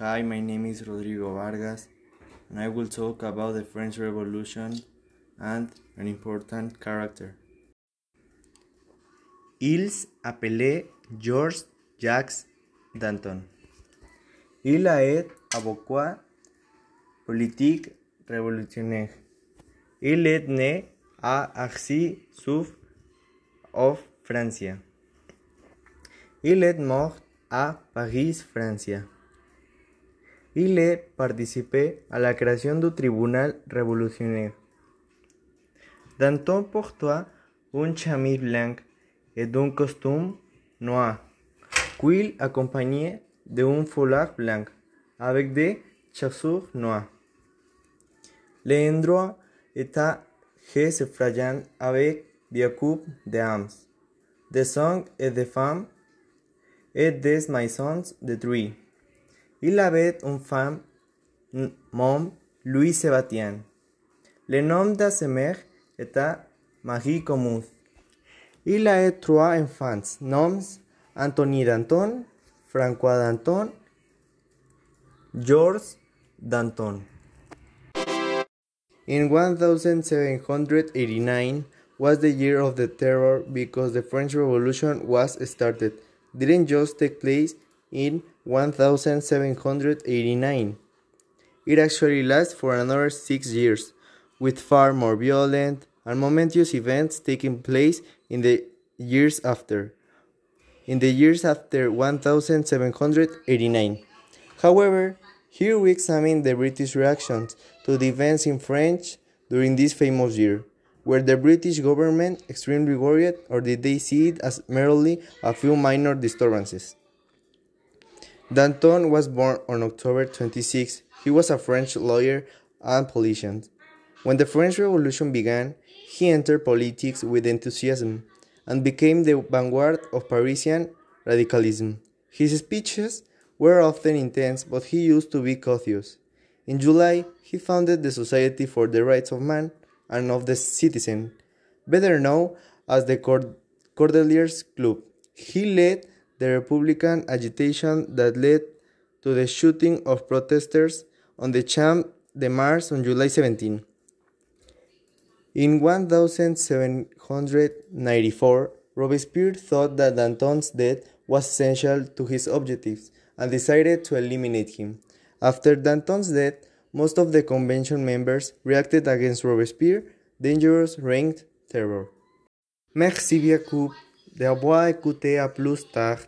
Hi, my name is Rodrigo Vargas, and I will talk about the French Revolution and an important character. Ils appelaient Georges Jacques Danton. Il a été avocat politique révolutionnaire. Il est né à Arcy, sous of France. Il est mort à Paris, France. Il a participé à la création du tribunal révolutionnaire. Danton portait un chemise blanc et un costume noir, qu'il accompagnait d'un foulard blanc avec des chaussures noires. L'endroit était suffragant avec des coupes d'armes, des sangs et des femmes et des maisons détruites. Il avait une femme, nom Louis Sébastien. Le nom de sa mère était Marie Comuth. Il a eu trois enfants, noms Anthony Danton, François Danton, Georges Danton. In 1789 was the year of the terror because the French Revolution was started. Didn't just take place in 1789. It actually lasts for another six years, with far more violent and momentous events taking place in the years after. In the years after 1789. However, here we examine the British reactions to the events in France during this famous year. Were the British government extremely worried, or did they see it as merely a few minor disturbances? Danton was born on October 26. He was a French lawyer and politician. When the French Revolution began, he entered politics with enthusiasm and became the vanguard of Parisian radicalism. His speeches were often intense, but he used to be courteous. In July, he founded the Society for the Rights of Man and of the Citizen, better known as the Cordeliers Club. He led the Republican agitation that led to the shooting of protesters on the Champ de Mars on July 17. In 1794, Robespierre thought that Danton's death was essential to his objectives and decided to eliminate him. After Danton's death, most of the convention members reacted against Robespierre's dangerous reigned terror. Merci beaucoup d'avoir écouté à plus tard.